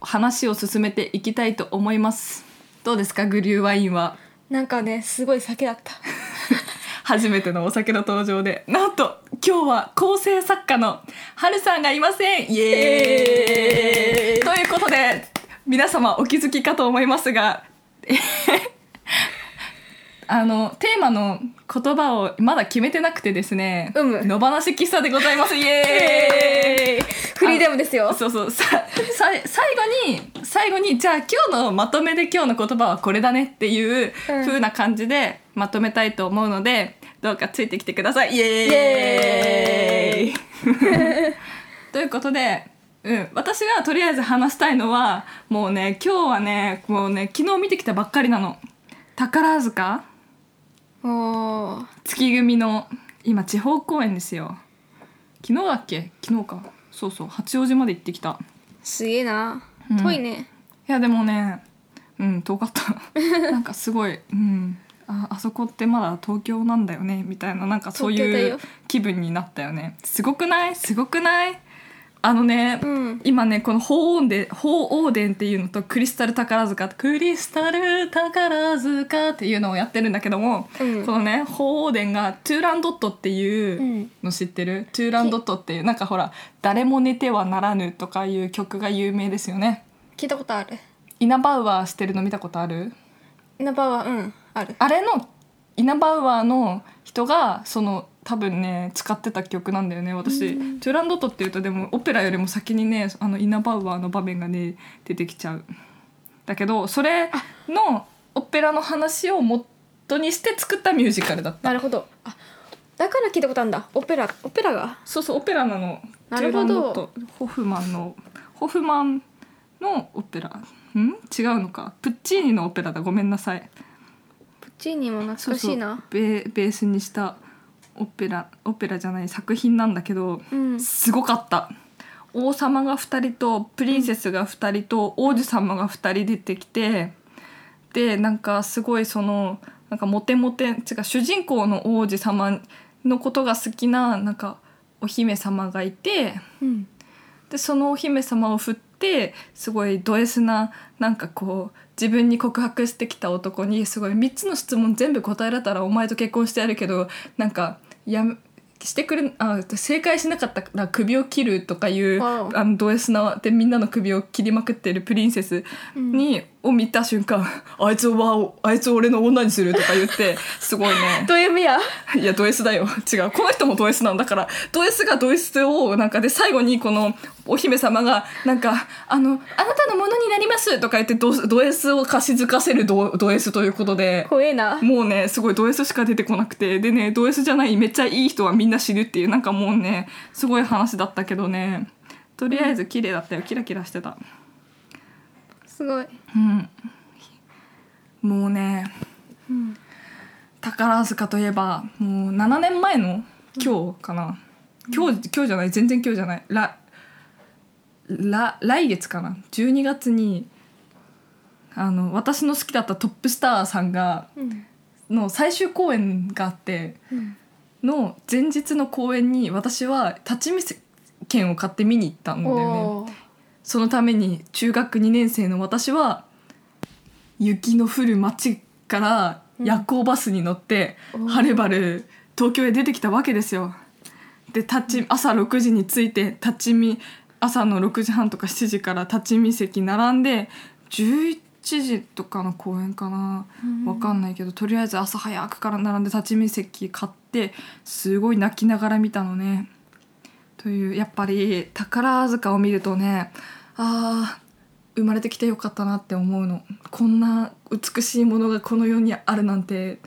話を進めていきたいと思います。どうですかグリューワインは？なんかねすごい酒だった。初めてのお酒の登場で。なんと今日は構成作家のはるさんがいません。イエーイ。ということで皆様お気づきかと思いますがあのテーマの言葉をまだ決めてなくてですね、うむ野放し喫茶でございます。イエーイ。フリーダムですよ。そうそう。ささ最後に最後にじゃあ今日のまとめで今日の言葉はこれだねっていううん。風な感じでまとめたいと思うので、どうかついてきてください。イエーイ。ということで、うん、私がとりあえず話したいのはもうね今日はねもうね昨日見てきたばっかりなの。宝塚おー。月組の今地方公演ですよ。昨日だっけ？昨日か。そうそう。八王子まで行ってきた。すげえな、うん。遠いね。いやでもねうん遠かった。なんかすごいうん。ああそこってまだ東京なんだよね。みたいななんかそういう東京だよ。気分になったよね。すごくない？すごくない？あのね、うん。今ねこの鳳凰殿鳳凰殿っていうのとクリスタル宝塚クリスタル宝塚っていうのをやってるんだけども、うん。このね鳳凰殿がトゥーランドットっていううんの知ってる、トゥーランドットっていうなんかほら「誰も寝てはならぬ」とかいう曲が有名ですよね。聞いたことある。イナバウアーしてるの見たことある？ナバはうんある。あれのイナバウアーの人がその多分ね使ってた曲なんだよね私、うん。トゥーランドットっていうとでもオペラよりも先にねあのイナバウアーの場面がね出てきちゃう。だけどそれのオペラの話を元にして作ったミュージカルだった。なるほど。あだから聞いたことあるんだ。オペラオペラが？そうそうオペラなの。なるほど。トゥーランドットホフマンのホフマンのオペラ。ん？違うのか。プッチーニのオペラだ。ごめんなさい。プッチーニも懐かしいな。ベベースにしたオペラオペラじゃない作品なんだけど、うん。すごかった。王様が2人とプリンセスが2人と王子様が2人出てきてでなんかすごいそのなんかモテモテ違う主人公の王子様のことが好きななんかお姫様がいてうん。でそのお姫様を振ってすごいド S ななんかこう自分に告白してきた男にすごい3つの質問全部答えられたらお前と結婚してやるけどなんかやめしてくれあ正解しなかったら首を切るとかいうあのド S なでみんなの首を切りまくってるプリンセスに、を見た瞬間「あいつはあいつを俺の女にする」とか言ってすごいね。どういう意味や？いやド S だよ。違う。この人もド S なんだからド S がド S をなんかで最後にこのお姫様がなんか「あのあなたのものになります」とか言ってドド S を貸し付かせるドド S ということで。怖えな。もうねすごいド S しか出てこなくて。でねド S じゃないめっちゃいい人はみんな知るっていうなんかもうねすごい話だったけどね。とりあえず綺麗だったよ。キラキラしてたすごい。うん。もうねうん。宝塚といえばもう7年前の今日かな、今日今日じゃない全然今日じゃない。らら来月かな。12月にあの私の好きだったトップスターさんがうん。の最終公演があってうん。の前日の公演に私は立ち見せ券を買って見に行ったんだよねそのために中学2年生の私は雪の降る街から夜行バスに乗って、うんはるばる東京へ出てきたわけですよ。で立ち朝6時に着いて立ち見朝の6時半とか7時から立ち見席並んで11時とかの公演かな、うんわかんないけどとりあえず朝早くから並んで立ち見席買ってすごい泣きながら見たのね。というやっぱり宝塚を見るとねあー生まれてきてよかったなって思うの。こんな美しいものがこの世にあるなんて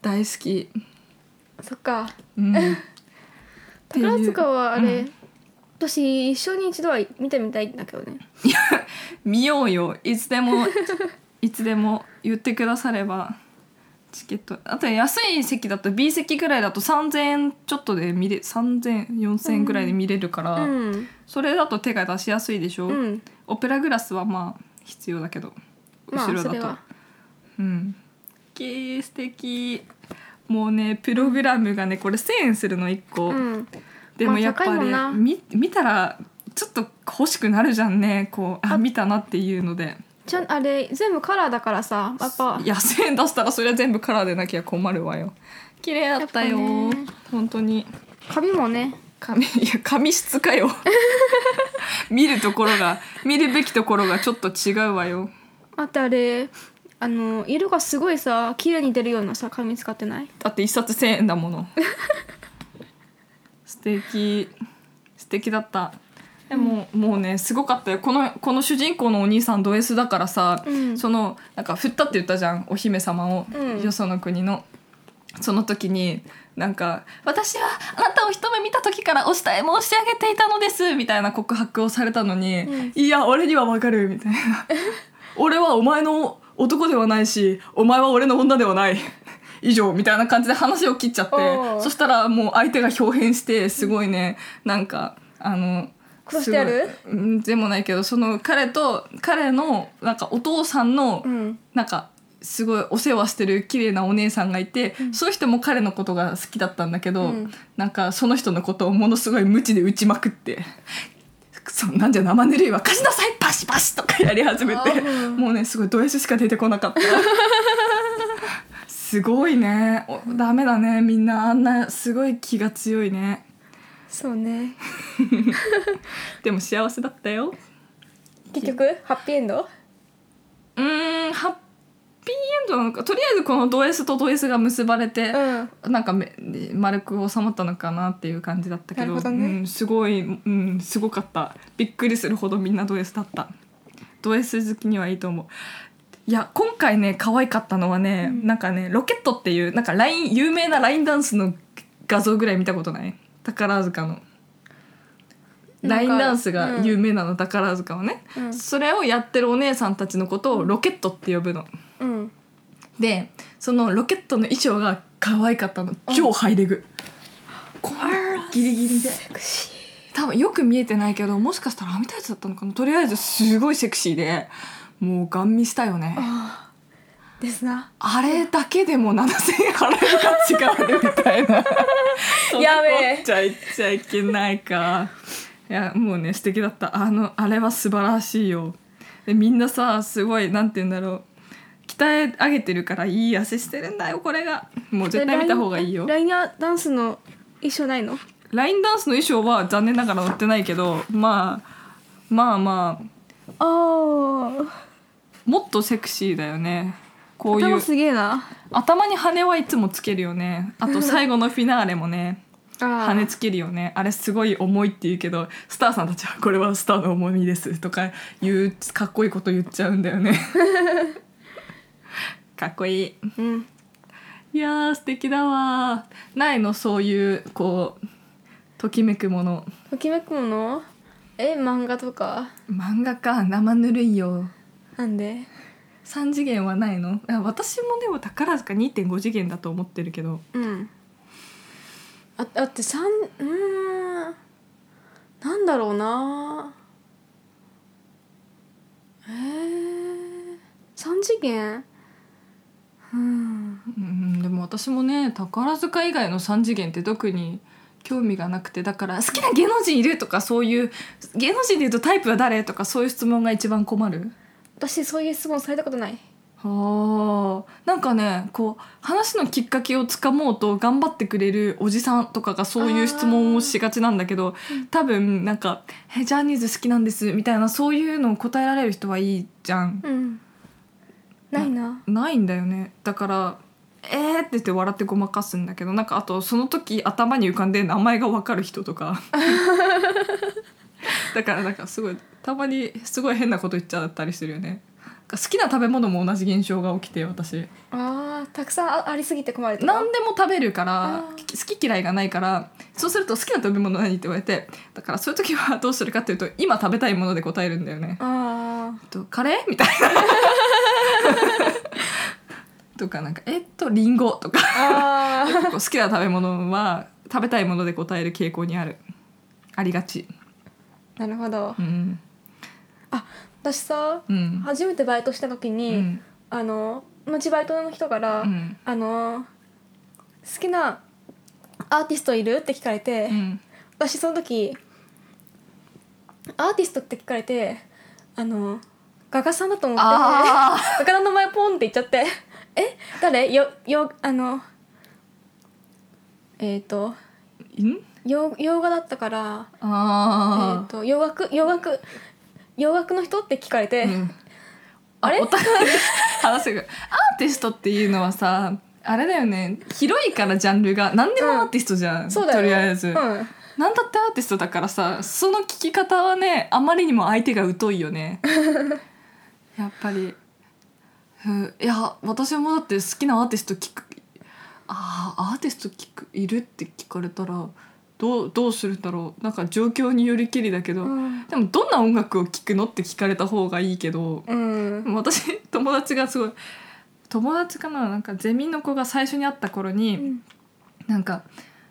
大好き、そっか。うん、宝塚はあれ、うん。私一生に一度は見てみたいんだけどね。見ようよ。いつでもいつでも言ってくださればチケット。あと安い席だと B 席ぐらいだと3000円ちょっとで見れ30004000円ぐらいで見れるから、うん。それだと手が出しやすいでしょ、うん。オペラグラスはまあ必要だけどまあ後ろだと、それは。うん。きー素敵もうねプログラムがねこれ1000円するの1個、うん。でもやっぱまあ高いもんな。り見見たらちょっと欲しくなるじゃんね。こうああ見たなっていうのでじゃあれ全部カラーだからさやっぱ。いや1000円出したらそれは全部カラーでなきゃ困るわよ綺麗だったよっ本当に髪もね髪いや髪質かよ見るところが見るべきところがちょっと違うわよあとあれあの色がすごいさ綺麗に出るようなさ紙使ってないだって一冊1,000円だもの素敵素敵だったでも、もうねすごかったよ。このこの主人公のお兄さんド S だからさ、うん。そのなんか振ったって言ったじゃんお姫様を、うん。よその国の。その時になんか「私はあなたを一目見た時からお慕い申し上げていたのです」みたいな告白をされたのに「うんいや俺にはわかる」みたいな「俺はお前の男ではないしお前は俺の女ではない」以上みたいな感じで話を切っちゃってそしたらもう相手が表変してすごいねなんかあの殺してやる？うんでもないけどその彼と彼のなんかお父さんのうん。なんかすごいお世話してる綺麗なお姉さんがいて、そういう人も彼のことが好きだったんだけど、うん。なんかその人のことをものすごい無知で打ちまくって「そんなんじゃ生ぬるいわ貸しなさいパシパシ!」とかやり始めて、うんもうねすごいド S しか出てこなかった。すごいね。おダメだね。みんなあんなすごい気が強いねそうね。でも幸せだったよ。結局ハッピーエンド？うーんハッピーエンドなのか。とりあえずこのド S とド S が結ばれて、うん。なんかめ丸く収まったのかなっていう感じだったけど。ね。うん、すごい、うん、すごかった。びっくりするほどみんなド S だった。ド S 好きにはいいと思う。いや今回ね可愛かったのはね、なんかねロケットっていうなんかライン有名なラインダンスの画像ぐらい見たことない？宝塚の。ラインダンスが有名なの、宝塚はね、うん。それをやってるお姉さんたちのことをロケットって呼ぶの。うん。でそのロケットの衣装が可愛かったの。超ハイレグ。こんなギリギリで。多分よく見えてないけどもしかしたら編みたやつだったのかな。とりあえずすごいセクシーでもうガン見したよね。ーあーですな。あれだけでも7000円払える価値があるみたいな。やべえ。そんなことっちゃ言っちゃいけないか。いやもうね素敵だった。あのあれは素晴らしいよ。でみんなさすごいなんて言うんだろう。鍛え上げてるからいい汗してるんだよこれが。もう絶対見た方がいいよ。ラインダンスの衣装ないの？ラインダンスの衣装は残念ながら載ってないけどまあまあまあ。ああもっとセクシーだよねこういう。頭すげえな。頭に羽はいつもつけるよね。あと最後のフィナーレもね。羽つけるよね。あれすごい重いって言うけどスターさんたちは「これはスターの重みです」とか言うかっこいいこと言っちゃうんだよね。かっこいい。うん。いやー素敵だわないのそういうこうときめくもの。ときめくもの？え漫画とか？漫画か。生ぬるいよ。なんで？3次元はないの？あ私もでも宝塚2.5次元だと思ってるけど。うん。あだって三うーん。なんだろうな。えー、三次元？うん。うんでも私もね宝塚以外の3次元って特に興味がなくてだから好きな芸能人いるとかそういう芸能人でいうとタイプは誰とかそういう質問が一番困る？私そういう質問されたことない。はあなんかねこう話のきっかけをつかもうと頑張ってくれるおじさんとかがそういう質問をしがちなんだけど多分なんか「えジャニーズ好きなんです」みたいなそういうのを答えられる人はいいじゃん。うん。ないな。ないんだよね。だから「えー」って言って笑ってごまかすんだけどなんかあとその時頭に浮かんで名前が分かる人とか。だからなんかすごいたまにすごい変なこと言っちゃったりするよね。好きな食べ物も同じ現象が起きて私。あーたくさんあありすぎて困る何でも食べるから好き嫌いがないからそうすると好きな食べ物何って言われてだからそういう時はどうするかっていうと今食べたいもので答えるんだよね。あえっとカレー？みたいな。とかなんかえっとリンゴとか。好きな食べ物は食べたいもので答える傾向にある。ありがち。なるほど。うん私さうん。初めてバイトした時うに、ん。あの同じバイトの人から、うん。あの好きなアーティストいる？って聞かれて、うん。私その時アーティストって聞かれてあの画家さんだと思ってあ画家の名前ポンって言っちゃって「え誰？よよあのえっ、とん？洋洋画だったからえっ、あと洋楽洋楽洋楽の人って聞かれて、ーうん。あれ？お互い話せるアーティストっていうのはさあれだよね。広いからジャンルが何でもアーティストじゃん、そうだよ。とりあえず、うん、なんだってアーティストだからさその聞き方はねあまりにも相手が疎いよね。やっぱり。うんいや私もだって好きなアーティスト聞くあーアーティスト聞くいるって聞かれたらどうどうするんだろう。なんか状況によりきりだけど、うん。でもどんな音楽を聴くのって聞かれた方がいいけど、うん。私 友達がすごい友達かななんかゼミの子が最初に会った頃に、うん。なんか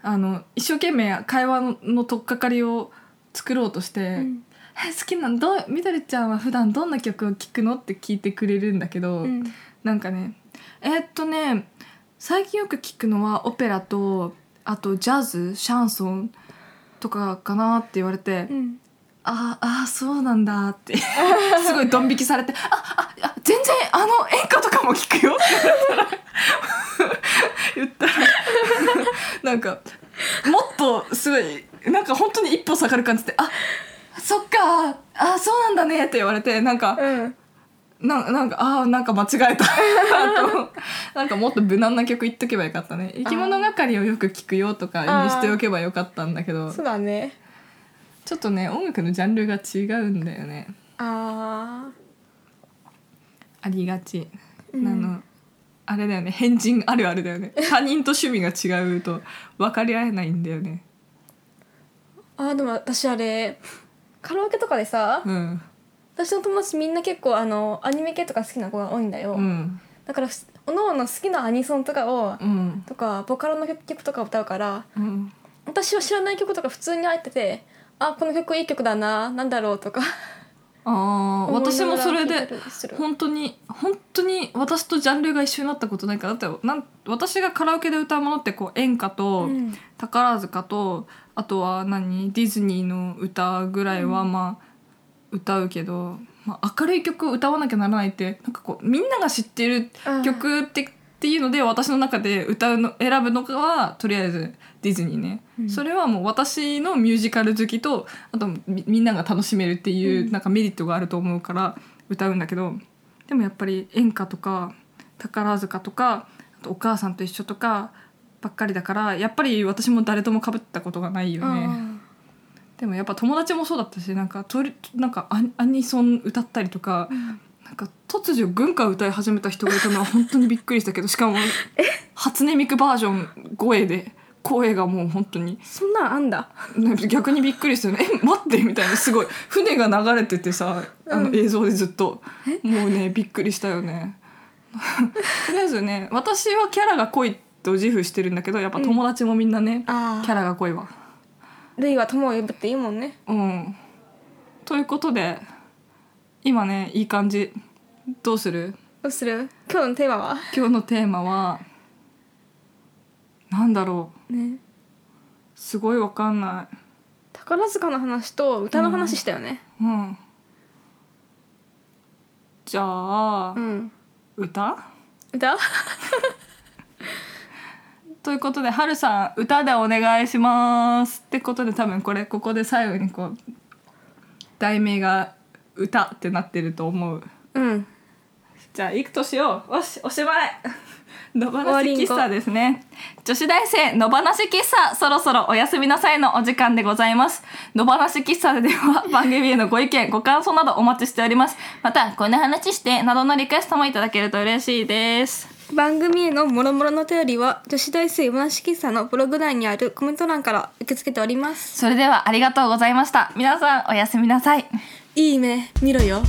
あの一生懸命会話のの取っかかりを作ろうとして「うん。え好きなのどうみどりちゃんは普段どんな曲を聴くの?」って聞いてくれるんだけど、うん。なんかねえーっとね最近よく聞くのはオペラとあとジャズシャンソンとかかなって言われて。うんあーあーそうなんだって すごいドン引きされて「あああ全然あの演歌とかも聞くよ」っ て言ったら言ったらなんかもっとすごいなんか本当に一歩下がる感じで「あそっかあそうなんだね」って言われてなんかうんななんかあーなんか間違えた。となんかもっと無難な曲言っとけばよかったね「生き物係をよく聞くよ」とかにしておけばよかったんだけど。そうだね。ちょっとね音楽のジャンルが違うんだよね。あありがち、うん。あのあれだよね。変人あるあるだよね。他人と趣味が違うと分かり合えないんだよね。ーあーでも私あれカラオケとかでさうん私の友達みんな結構あのアニメ系とか好きな子が多いんだよ、うん。だからおのおの好きなアニソンとかをうん。とかボカロの曲とか歌うからうん。私は知らない曲とか普通に入っててあこの曲いい曲だななんだろうとか。ああ私もそれ思いながらで聴いたりする。本当に本当に私とジャンルが一緒になったことないからだってなん私がカラオケで歌うものってこう演歌と、うん。宝塚とあとは何ディズニーの歌ぐらいはまあ歌うけど、まあ、明るい曲を歌わなきゃならないってなんかこうみんなが知ってる曲ってっていうので私の中で歌うの選ぶのがはとりあえずディズニーね、うん。それはもう私のミュージカル好きとあとみみんなが楽しめるっていううん。なんかメリットがあると思うから歌うんだけどでもやっぱり演歌とか宝塚とかあとお母さんと一緒とかばっかりだからやっぱり私も誰とも被ったことがないよね。でもやっぱ友達もそうだったしなんかとりなんかアニソン歌ったりとか、なんか突如軍歌歌い始めた人がいたのは本当にびっくりしたけどしかも初音ミクバージョン声で声がもう本当に。そんなんあんだ？逆にびっくりしたよね「え待って」みたいなすごい。船が流れててさあのうん映像でずっと、もうねびっくりしたよね。とりあえずね私はキャラが濃いと自負してるんだけどやっぱ友達もみんなね、あキャラが濃いわルイは友を呼ぶっていいもんね。うん。ということで今ねいい感じ。どうする？どうする？今日のテーマは？今日のテーマはなんだろう。ね。すごいわかんな宝塚の話と歌の話したよね。いうん。じゃあ、うん、歌？歌？ということではるさん歌でお願いしますってことで多分これここで最後にこう題名が「歌」ってなってると思う。うん。じゃあ行くとしよう。よしおしまい。野放し喫茶ですね。女子大生野放し喫茶そろそろお休みなさいのお時間でございます。野放し喫茶では番組へのご意見ご感想などお待ちしております。またこんな話してなどのリクエストもいただけると嬉しいです番組へのもろもろのお便りは女子大生山梨喫茶のブログ内にあるコメント欄から受け付けております。それではありがとうございました。皆さんおやすみなさい。いい夢見ろよ